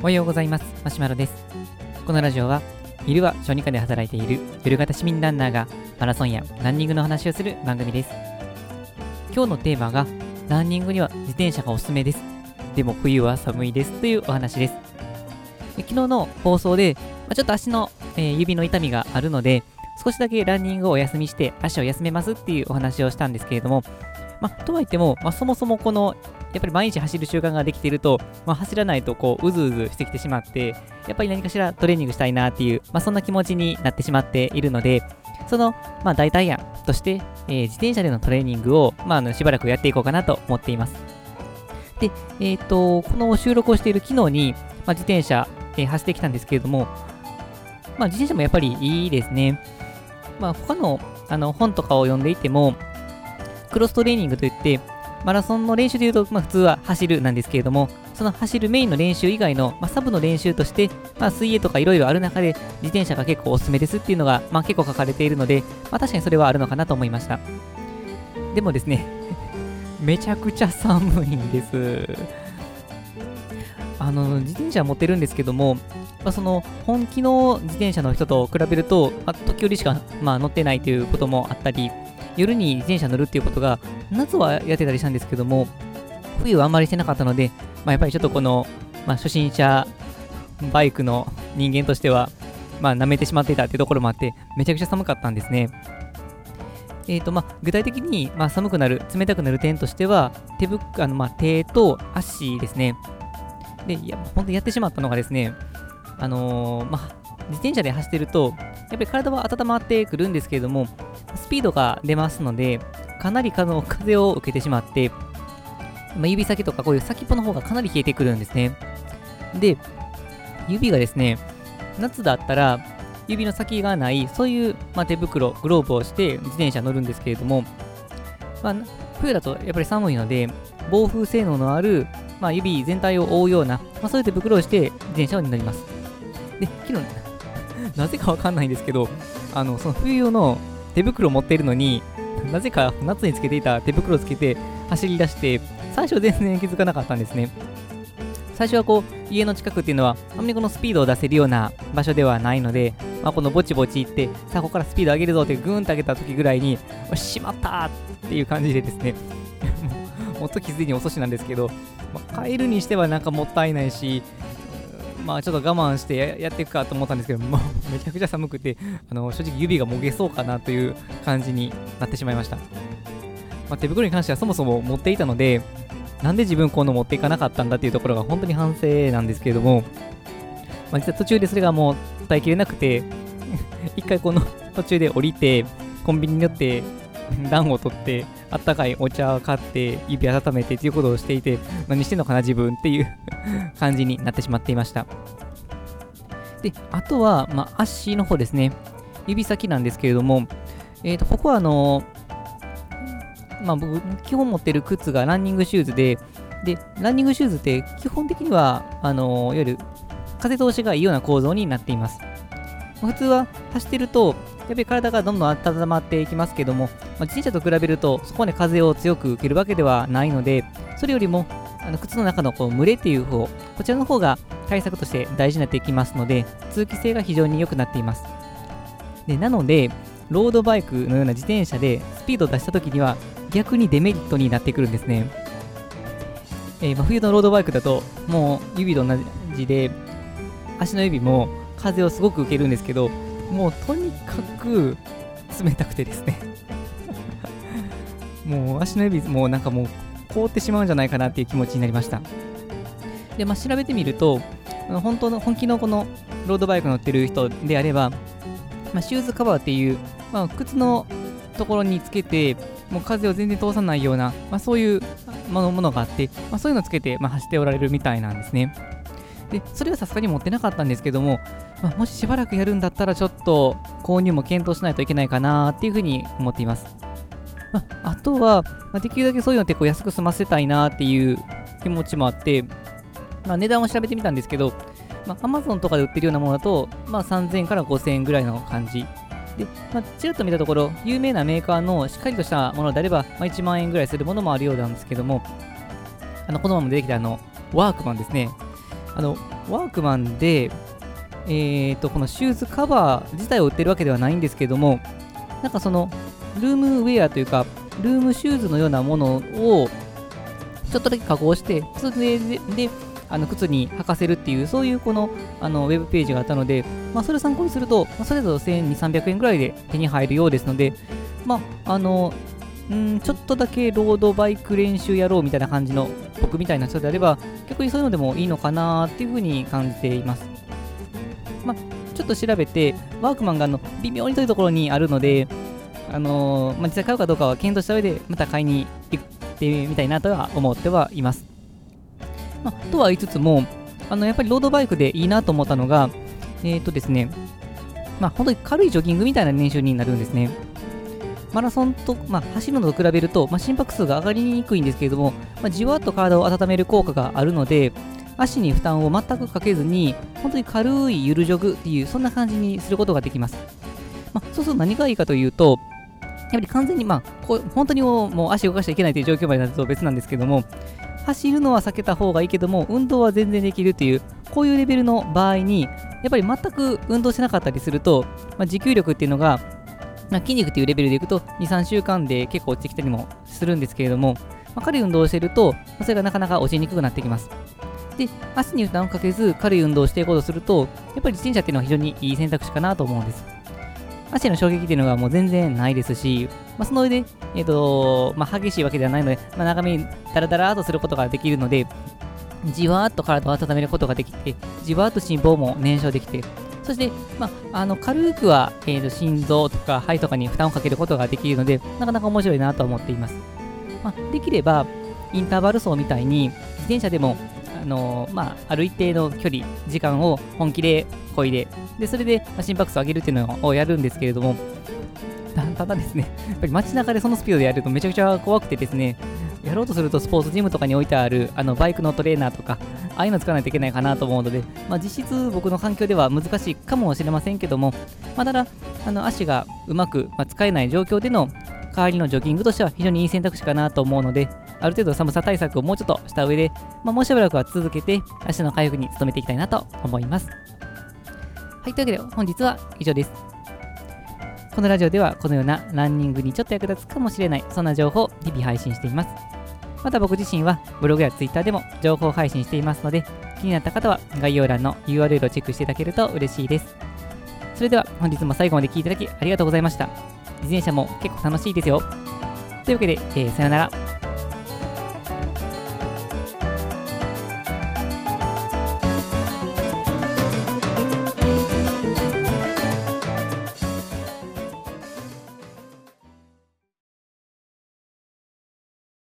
おはようございます。マシュマロです。このラジオは昼は小児科で働いている夜型市民ランナーがマラソンやランニングの話をする番組です。今日のテーマがランニングには自転車がおすすめです。でも冬は寒いです。というお話です。昨日の放送で、まちょっと足の、えー指の痛みがあるので少しだけランニングをお休みして足を休めますっていうお話をしたんですけれどもまあ、とはいっても、まあ、そもそもこのやっぱり毎日走る習慣ができていると、まあ、走らないとこううずうずしてきてしまってやっぱり何かしらトレーニングしたいなっていう、まあ、そんな気持ちになってしまっているのでその、まあ、代替案として、えー自転車でのトレーニングを、まあ、あのしばらくやっていこうかなと思っています。で、えっ、とこの収録をしている昨日に、まあ、自転車、えー走ってきたんですけれども、まあ、自転車もやっぱりいいですね。まあ、他のあの本とかを読んでいてもクロストレーニングといって、マラソンの練習でいうと、まあ、普通は走るなんですけれども、その走るメインの練習以外の、まあ、サブの練習として、まあ、水泳とかいろいろある中で、自転車が結構おすすめですっていうのが、まあ、結構書かれているので、まあ、確かにそれはあるのかなと思いました。でもですね、めちゃくちゃ寒いんです。あの、自転車持ってるんですけども、まあ、その本気の自転車の人と比べると、まあ、時折しか、まあ、乗ってないということもあったり、夜に自転車乗るっていうことが、夏はやってたりしたんですけども、冬はあんまりしてなかったので、まあ、やっぱりちょっとこの、まあ、初心者バイクの人間としては、まあ、舐めてしまっていたっていうところもあって、めちゃくちゃ寒かったんですね。えーとまあ、具体的に、まあ、寒くなる、冷たくなる点としては、手ぶあの、まあ、手と足ですね。で、いや、本当にやってしまったのがですね、あのーまあ、自転車で走ってると、やっぱり体は温まってくるんですけれども、スピードが出ますので、かなりの風を受けてしまって、まあ、指先とかこういう先っぽの方がかなり冷えてくるんですね。で、指がですね、夏だったら指の先がない、そういう、まあ、手袋、グローブをして自転車乗るんですけれども、まあ、冬だとやっぱり寒いので、防風性能のある、まあ、指全体を覆うような、ま、そういう手袋をして自転車に乗ります。で、昨日、なぜかわかんないんですけど、あの、その冬用の手袋を持っているのに、なぜか夏につけていた手袋をつけて走り出して、最初は全然気づかなかったんですね。最初はこう、家の近くっていうのは、あんまりこのスピードを出せるような場所ではないので、まあ、このぼちぼち行って、さあ、ここからスピード上げるぞってグーンと上げた時ぐらいに、しまったっていう感じでですね、もう、もっと気づいに遅しなんですけど、まあ、帰るにしてはなんかもったいないし、まあちょっと我慢してやっていくかと思ったんですけど、もう めちゃくちゃ寒くて、あの正直指がもげそうかなという感じになってしまいました。まあ、手袋に関してはそもそも持っていたので、なんで自分この持っていかなかったんだっていうところが本当に反省なんですけれども、まあ、実は途中でそれがもう耐えきれなくて、一回この途中で降りて、コンビニに寄って暖を取って、あったかいお茶を買って、指温めてっていうことをしていて、何してんのかな自分っていう 感じになってしまっていました。で、あとは、まあ、足の方ですね。指先なんですけれども、えー、とここはあのまあ、僕、基本持ってる靴がランニングシューズで、で、ランニングシューズって基本的には、あのいわゆる風通しがいいような構造になっています。普通は走ってると、やっぱり体がどんどん温まっていきますけども、まあ、自転車と比べると、そこまで風を強く受けるわけではないので、それよりも、あの靴の中のこう蒸れっていう方、こちらの方が対策として大事になっていきますので、通気性が非常に良くなっています。でなので、ロードバイクのような自転車でスピードを出したときには、逆にデメリットになってくるんですね。えーま冬のロードバイクだと、もう指と同じで、足の指も風をすごく受けるんですけど、もうとにかく冷たくてですね。もう足の指もうなんかもう凍ってしまうんじゃないかなっていう気持ちになりました。で、まあ、調べてみると、本当の本気のこのロードバイク乗ってる人であれば、まあ、シューズカバーっていう、まあ、靴のところにつけて、もう風を全然通さないような、まあ、そういうものものがあって、まあ、そういうのをつけて、まあ、走っておられるみたいなんですね。で、それはさすがに持ってなかったんですけども、まあ、もししばらくやるんだったら、ちょっと購入も検討しないといけないかなっていうふうに思っています。まあ、あとは、まあ、できるだけそういうのってこう安く済ませたいなっていう気持ちもあって、まあ、値段を調べてみたんですけど、まあ、Amazon とかで売ってるようなものだと、まあ、3000円から5000円ぐらいの感じ。で、まあ、ちらっと見たところ、有名なメーカーのしっかりとしたものであれば、まあ、1万円ぐらいするものもあるようなんですけども、あの、このまま出てきたあの、ワークマンですね。あの、ワークマンで、えーと、このシューズカバー自体を売ってるわけではないんですけども、なんかその、ルームウェアというか、ルームシューズのようなものを、ちょっとだけ加工して、それで、であの靴に履かせるっていう、そういうこのあのウェブページがあったので、まあ、それを参考にすると、まあ、それぞれ1200、300円ぐらいで手に入るようですので、まあ、あの、んちょっとだけロードバイク練習やろうみたいな感じの僕みたいな人であれば、逆にそういうのでもいいのかなっていうふうに感じています。まあ、ちょっと調べて、ワークマンがあの微妙にというところにあるので、あのー、まあ、実際買うかどうかは検討した上で、また買いに行ってみたいなとは思ってはいます。まあ、とは言いつつも、あのやっぱりロードバイクでいいなと思ったのが、えっ、ー、とですね、まあ、本当に軽いジョギングみたいな練習になるんですね。マラソンと、まあ、走るのと比べると、まあ、心拍数が上がりにくいんですけれども、まあ、じわっと体を温める効果があるので、足に負担を全くかけずに、本当に軽いゆるジョグっていう、そんな感じにすることができます。まあ、そうすると何がいいかというと、やっぱり完全に、まあ、こう本当にもう足を動かしちゃいけないという状況までなると別なんですけども、走るのは避けた方がいいけども、運動は全然できるっていう、こういうレベルの場合に、やっぱり全く運動しなかったりすると、まあ、持久力っていうのが、まあ、筋肉っていうレベルでいくと、2、3週間で結構落ちてきたりもするんですけれども、まあ、軽い運動をしていると、それがなかなか落ちにくくなってきます。で、足に負担をかけず軽い運動をしていこうとすると、やっぱり自転車っていうのは非常にいい選択肢かなと思うんです。足への衝撃っていうのがもう全然ないですし、まあ、その上で、えっ、ー、とまあ、激しいわけではないので、まあ、長めにダラダラーとすることができるので、じわーっと体を温めることができて、じわーっと心房も燃焼できて、そして、まあ、あの軽くは、えーと、心臓とか肺とかに負担をかけることができるので、なかなか面白いなと思っています。まあ、できれば、インターバル走みたいに、自転車でも、あの、まあ、ある一定の距離、時間を本気で漕いで、でそれで、ま心拍数を上げるっていうのをやるんですけれども、ただですね、やっぱり街中でそのスピードでやるとめちゃくちゃ怖くてですね、やろうとするとスポーツジムとかに置いてあるあのバイクのトレーナーとか、ああいうの使わないといけないかなと思うので、まあ、実質僕の環境では難しいかもしれませんけども、まあ、ただ、あの足がうまく、まあ、使えない状況での代わりのジョギングとしては非常にいい選択肢かなと思うので、ある程度寒さ対策をもうちょっとした上で、まあ、もうしばらくは続けて足の回復に努めていきたいなと思います。はい、というわけで本日は以上です。このラジオではこのようなランニングにちょっと役立つかもしれない、そんな情報を日々配信しています。また僕自身はブログや Twitter でも情報配信していますので、気になった方は概要欄の URL をチェックしていただけると嬉しいです。それでは本日も最後まで聴いていただきありがとうございました。自転車も結構楽しいですよ。というわけで、えー、さよなら。